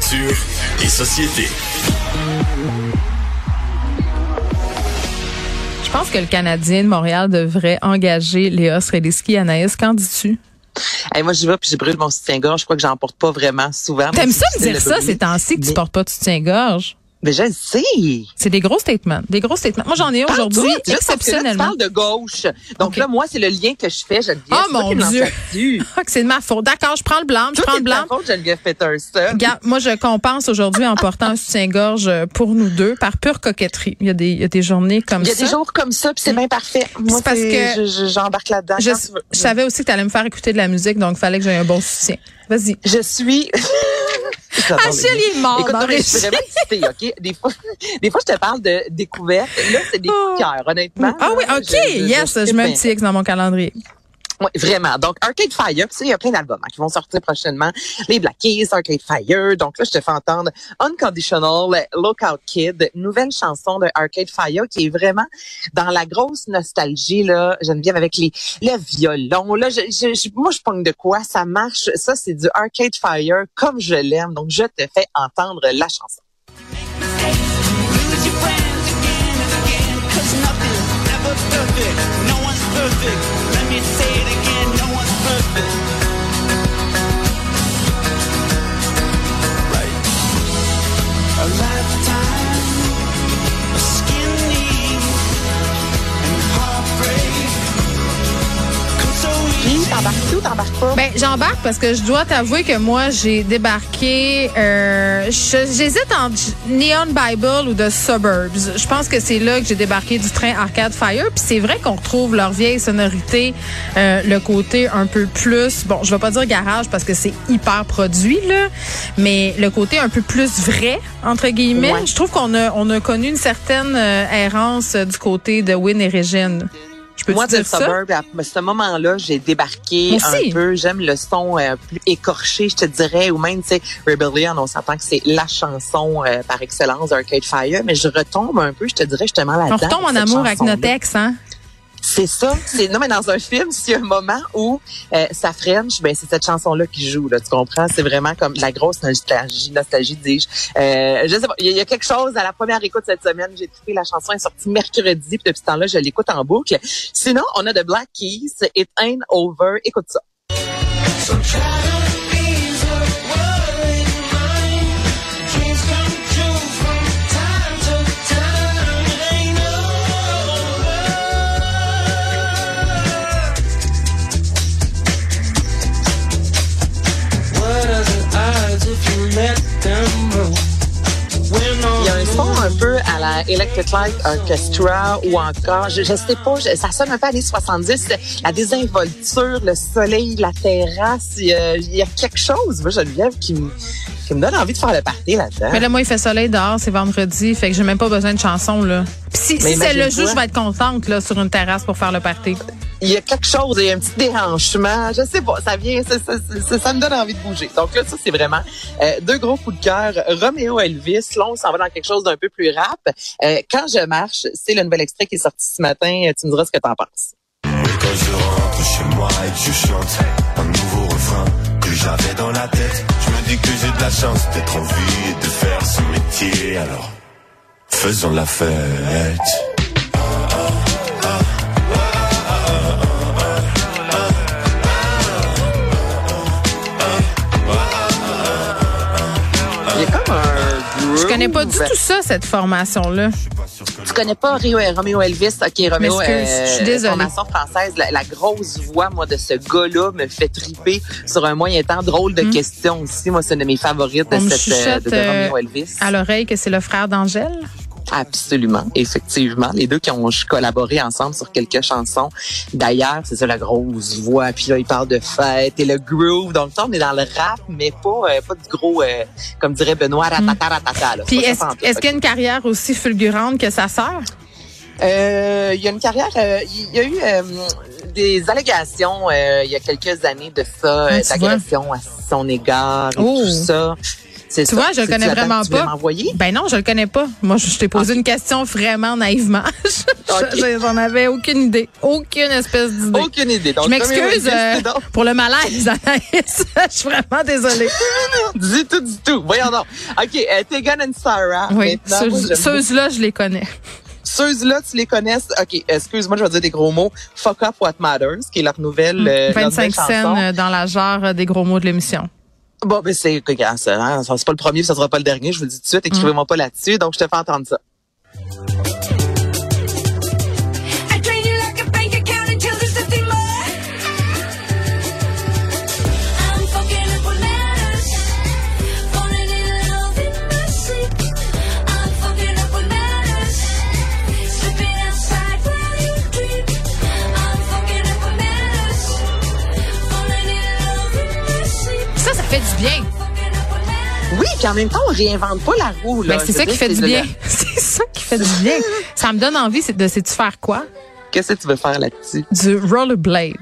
Culture et société. Je pense que le Canadien de Montréal devrait engager Léa Srediski. Anaïs, qu'en dis-tu? Hey, moi, j'y vais puis je brûle mon soutien-gorge. Je crois que j'en porte pas vraiment souvent. T'aimes ça me dire ça? ces temps-ci que tu Mais- portes pas de soutien-gorge? Mais je le sais. C'est des gros statements. Des gros statements. Moi, j'en ai aujourd'hui, juste parce que là, tu exceptionnellement. parles de gauche. Donc là, moi, c'est le lien que je fais, Geneviève. Oh, mon Dieu. Ah, que c'est de ma faute. D'accord, je prends le blanc, je Tout prends le blanc. faute, Geneviève Peterson. Regarde, moi, je compense aujourd'hui en portant un soutien-gorge pour nous deux par pure coquetterie. Il y a des, il y a des journées comme Il y a ça. des jours comme ça, puis c'est bien parfait. Moi, parce que- je- je- j'embarque là-dedans. Je savais aussi que tu allais me faire écouter de la musique, donc il fallait que j'aie un bon soutien. Vas-y. Je suis. Achille, il est mort Écoute, non, mais je vraiment excitée, OK? Des fois, des fois, je te parle de découvertes. Là, c'est des coups de cœur, honnêtement. Ah oui, OK. je- je- yes, je je mets un petit X dans mon calendrier. Oui, vraiment. Donc, Arcade Fire, puis ça, il y a plein d'albums hein, qui vont sortir prochainement. Les Black Keys, Arcade Fire. Donc là, je te fais entendre Unconditional, Lookout Kid, nouvelle chanson de Arcade Fire qui est vraiment dans la grosse nostalgie, là, Geneviève, avec les, le violon. Là, je, je, moi, je pogne de quoi? Ça marche. Ça, c'est du Arcade Fire comme je l'aime. Donc, je te fais entendre la chanson. Lose Ben, j'embarque parce que je dois t'avouer que moi, j'ai débarqué. Euh, J'hésite entre Neon Bible ou The Suburbs. Je pense que c'est là que j'ai débarqué du train Arcade Fire. Puis c'est vrai qu'on retrouve leur vieille sonorité, euh, le côté un peu plus. Bon, je vais pas dire garage parce que c'est hyper produit là, mais le côté un peu plus vrai entre guillemets. Ouais. Je trouve qu'on a on a connu une certaine euh, errance du côté de Win et Régine. Je peux Moi, dire ça? Suburb, à ce moment-là, j'ai débarqué un peu. J'aime le son euh, plus écorché, je te dirais, ou même, tu sais, Rebellion, on s'entend que c'est la chanson euh, par excellence d'Arcade Fire, mais je retombe un peu, je te dirais, justement, On là-dedans. retombe en amour avec notre ex, hein? C'est ça. C'est non mais dans un film, s'il y a un moment où euh, ça French, ben c'est cette chanson-là qui joue. Là, tu comprends? C'est vraiment comme la grosse nostalgie, nostalgie dis-je. Euh, je. Il y, a- quelque chose à la première écoute cette semaine. J'ai trouvé la chanson est sortie mercredi, puis depuis ce temps-là, je l'écoute en boucle. Sinon, on a de Black Keys, It Ain't Over. Écoute ça. La Electric Light Orchestra ou encore, je, sais pas, je- ça sonne un peu années 70, la désinvolture, le soleil, la terrasse, il y a, il y a quelque chose, moi, Geneviève, qui me, qui me donne envie de faire le party là-dedans. Mais là, moi, il fait soleil dehors, c'est vendredi, fait que j'ai même pas besoin de chanson, là. Puis si, si c'est le jour, je vais être contente, là, sur une terrasse pour faire le party. Il y a quelque chose, il y a un petit déhanchement, je sais pas, ça vient, ça, ça, ça, ça me donne envie de bouger. Donc là, ça, c'est vraiment euh, deux gros coups de cœur. Roméo Elvis, là, on s'en va dans quelque chose d'un peu plus rap. Euh, quand je marche, c'est le nouvel extrait qui est sorti ce matin, tu me diras ce que t'en penses. Et quand je rentre chez moi et que je chante un nouveau refrain que j'avais dans la tête, je me dis que j'ai de la chance d'être en vie et de faire ce métier. Alors, faisons la fête. Connais pas du tout ça, cette formation-là. Tu connais pas Rio, Romeo Elvis? OK, Romeo, M'excuse, je suis désolée. formation française. La, la grosse voix, moi, de ce gars-là me fait triper sur un moyen temps. Drôle de question aussi. Moi, c'est une de mes favorites de. On cette, euh, chuchote de, de euh, Romeo Elvis. à l'oreille que c'est le frère d'Angèle. Absolument, effectivement. Les deux qui ont collaboré ensemble sur quelques chansons. D'ailleurs, c'est ça la grosse voix. Puis là, ils parlent de fête et le groove. Donc, on est dans le rap, mais pas, euh, pas du gros, euh, comme dirait Benoît, ratata, ratata. là. Puis est-ce qu'il y a une carrière aussi fulgurante que sa sœur? Euh, il y a une carrière, euh, il y a eu euh, des allégations euh, il y a quelques années de ça, Ah, d'agression à son égard et Oh. tout ça. C'est Tu ça. vois, je le connais vraiment pas. Ben non, je le connais pas. Moi, je, je t'ai posé une question vraiment naïvement. J'en avais aucune idée. Aucune espèce d'idée. Aucune idée. Donc, Je m'excuse euh, pour le malaise, Anaïs. Je suis vraiment désolée. Du tout, du tout. Voyons donc. OK, euh, Tegan and Sarah. Oui, ceux- j'aime ceux-là, je les connais. Ceux-là, tu les connais. OK, excuse-moi, je vais dire des gros mots. Fuck Up What Matters, qui est leur nouvelle, euh, leur 25 nouvelle scènes chanson. euh, dans la genre euh, des gros mots de l'émission. Bon, ben c'est hein, ça, c'est pas le premier, ça sera pas le dernier, je vous le dis tout de suite. Écrivez-moi Mm. pas là-dessus, donc je te fais entendre ça. Du bien. Oui, puis en même temps, on réinvente pas la roue. Là. Ben, c'est ça veux qui fait du bien. C'est ça qui fait du bien. Ça me donne envie de sais-tu faire quoi? Qu'est-ce que tu veux faire là-dessus? Du rollerblade.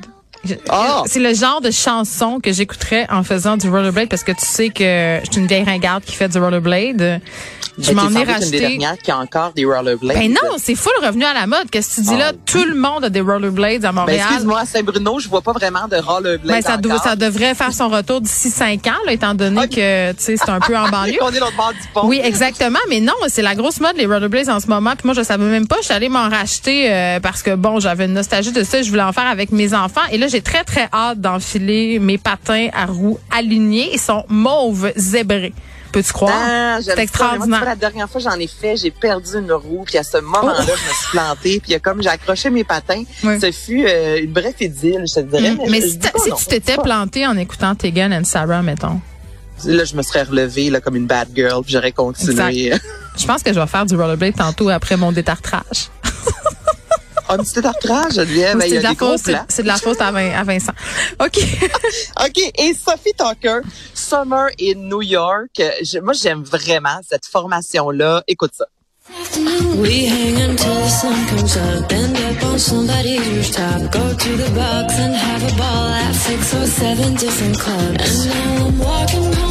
Ah! C'est le genre de chanson que j'écouterais en faisant du rollerblade parce que tu sais que je suis une vieille ringarde qui fait du rollerblade. Je m'en ai une racheté. dernières qui a encore des rollerblades. Ben non, c'est full revenu à la mode. Qu'est-ce que tu dis là? Ah. Tout le monde a des rollerblades à Ben, Montréal. excuse-moi, à Saint-Bruno, je vois pas vraiment de rollerblades Ben, ça, doit- encore. ça devrait faire son retour d'ici cinq ans, là, étant donné que tu sais c'est un peu en banlieue. On est l'autre bord du pont. Oui, exactement. Mais non, c'est la grosse mode, les rollerblades en ce moment. Puis moi, je savais même pas. Je suis allée m'en racheter euh, parce que, bon, j'avais une nostalgie de ça. Je voulais en faire avec mes enfants. Et là, j'ai très, très hâte d'enfiler mes patins à roues alignés. Ils sont mauves zébrés. Peux-tu croire? C'est. Mais extraordinaire. la dernière fois, j'en ai fait, j'ai perdu une roue, puis à ce moment-là, Oh. je me suis plantée, puis comme j'ai accroché mes patins. Oui. Ce fut euh, une bref idylle, je te dirais. Mm. Mais je si, non. tu t'étais C'est pas- planté en écoutant Tegan and Sarah, mettons, Là, je me serais relevée là, comme une bad girl, puis j'aurais continué. je pense que je vais faire du rollerblade tantôt après mon détartrage. Un petit détartrage, Geneviève, Ou il y c'est a de de la faute à, Vin- à Vincent. OK. OK, et Sophie Tucker, Summer in New York. Je- moi, j'aime vraiment cette formation-là. Écoute ça. We hang until the sun comes up, end up on somebody's rooftop, go to the box and have a ball at six or seven different clubs. And now I'm walking home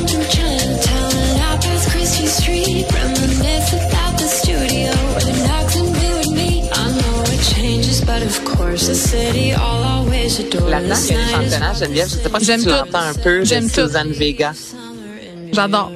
This il y a championnat, Geneviève. Je sais pas si tu l'entends un peu de. Suzanne Vega. J'adore.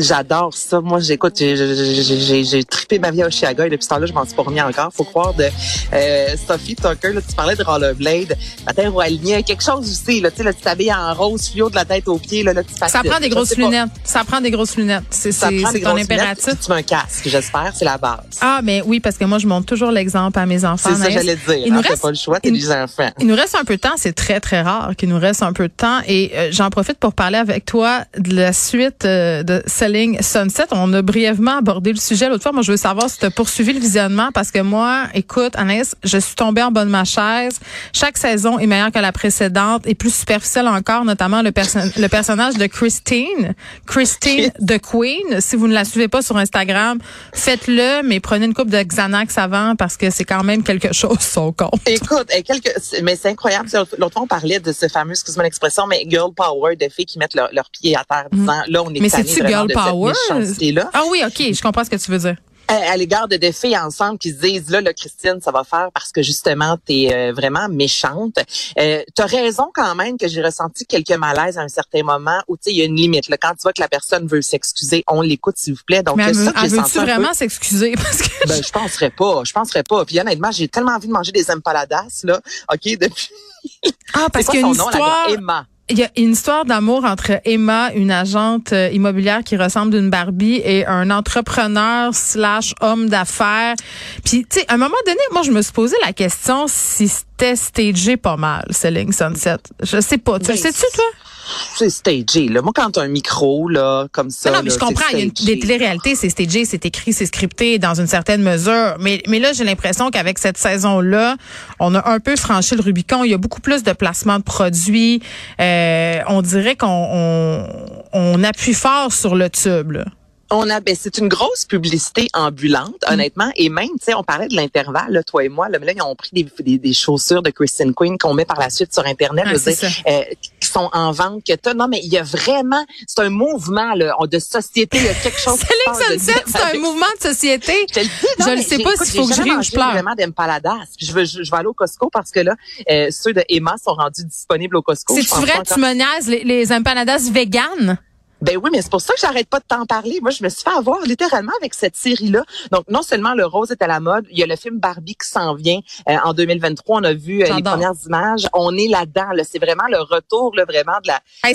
J'adore ça. Moi, j'écoute, j'ai- trippé ma vie à Oshiaga et depuis ce temps-là, je m'en suis pas remis encore. Faut croire de euh, Sophie Tucker. Là, tu parlais de rollerblade. La terre ou aligné, quelque chose aussi. Là, tu sais, là, tu t'habilles en rose fluo de la tête aux pieds. Là, là, tu Ça prend des grosses lunettes. Ça prend des grosses lunettes. C'est Ça c'est- prend c'est des ton grosses lunettes, impératif. puis Tu mets un casque, j'espère. C'est la base. Ah, mais oui, parce que moi, je montre toujours l'exemple à mes enfants. c'est ça, j'allais dire. Il nous hein, reste- pas le choix, t'es des enfants. Il nous reste un peu de temps, c'est très très rare qu'il nous reste un peu de temps et euh, j'en profite pour parler avec toi de la suite euh, de Selling Sunset. On a brièvement abordé le sujet l'autre fois. Moi, je veux savoir si tu as poursuivi le visionnement parce que moi, écoute, Anaïs, je suis tombée en bas de ma chaise. Chaque saison est meilleure que la précédente et plus superficielle encore, notamment le, perso- le personnage de Christine, Christine the Queen. Si vous ne la suivez pas sur Instagram, faites-le, mais prenez une coupe de Xanax avant parce que c'est quand même quelque chose son compte. Écoute, mais c'est incroyable. L'autre fois, on parlait de ce fameux, excuse-moi l'expression, mais girl power de filles qui mettent leur, leur pied à terre disant, là, on est. Mais c'est-tu girl de power? cette méchanceté-là. Ah oui, OK, je comprends ce que tu veux dire. à, à l'égard de des filles ensemble qui se disent là, là Christine, ça va faire parce que justement t'es euh, vraiment méchante. Euh, T'as raison quand même que j'ai ressenti quelques malaises à un certain moment où tu sais il y a une limite. Là, quand tu vois que la personne veut s'excuser, on l'écoute s'il vous plaît. Donc Mais elle, ça elle veut-tu vraiment s'excuser? Parce que Ben, je penserais pas. Je penserais pas. Puis honnêtement, j'ai tellement envie de manger des empanadas là. Ok, depuis. Ah, parce qu'il y a une nom, histoire. gra- Emma? Il y a une histoire d'amour entre Emma, une agente euh, immobilière qui ressemble d'une Barbie, et un entrepreneur slash homme d'affaires. Puis, tu sais, à un moment donné, moi, je me suis posé la question si c'était stagé pas mal, Selling Sunset. Je sais pas. Tu Ben, sais-tu, toi? C'est stagé, là. Moi, quand t'as un micro, là, comme ça. Non, non, mais là, je comprends. c'est Il y a une, des téléréalités, c'est stagé, c'est écrit, c'est scripté dans une certaine mesure. Mais, mais là, j'ai l'impression qu'avec cette saison-là, on a un peu franchi le Rubicon. Il y a beaucoup plus de placements de produits. Euh, on dirait qu'on on, on appuie fort sur le tube. là. On a, ben, c'est une grosse publicité ambulante, Mm. honnêtement. Et même, tu sais, on parlait de l'intervalle, toi et moi. Là, mais là, ils ont pris des, des, des chaussures de Christine Queen qu'on met par la suite sur Internet, Ah, c'est sont en vente. Que t'as. non, mais il y a vraiment, c'est un mouvement là, de société. Il y a quelque chose. c'est un mouvement de société. Je te le dis, non, Je mais sais pas s'il faut que je rie ou je pleure. vraiment d'empaladas. Je veux, je, je vais aller au Costco parce que là, euh, ceux de Emma sont rendus disponibles au Costco. Pense vrai, tu me niaises, les, les empanadas véganes? Ben oui, mais c'est pour ça que j'arrête pas de t'en parler. Moi, je me suis fait avoir littéralement avec cette série-là. Donc, non seulement le rose est à la mode, il y a le film Barbie qui s'en vient euh, en 2023. On a vu euh, les premières images. On est là-dedans. Là. C'est vraiment le retour, là, vraiment de la, Hey,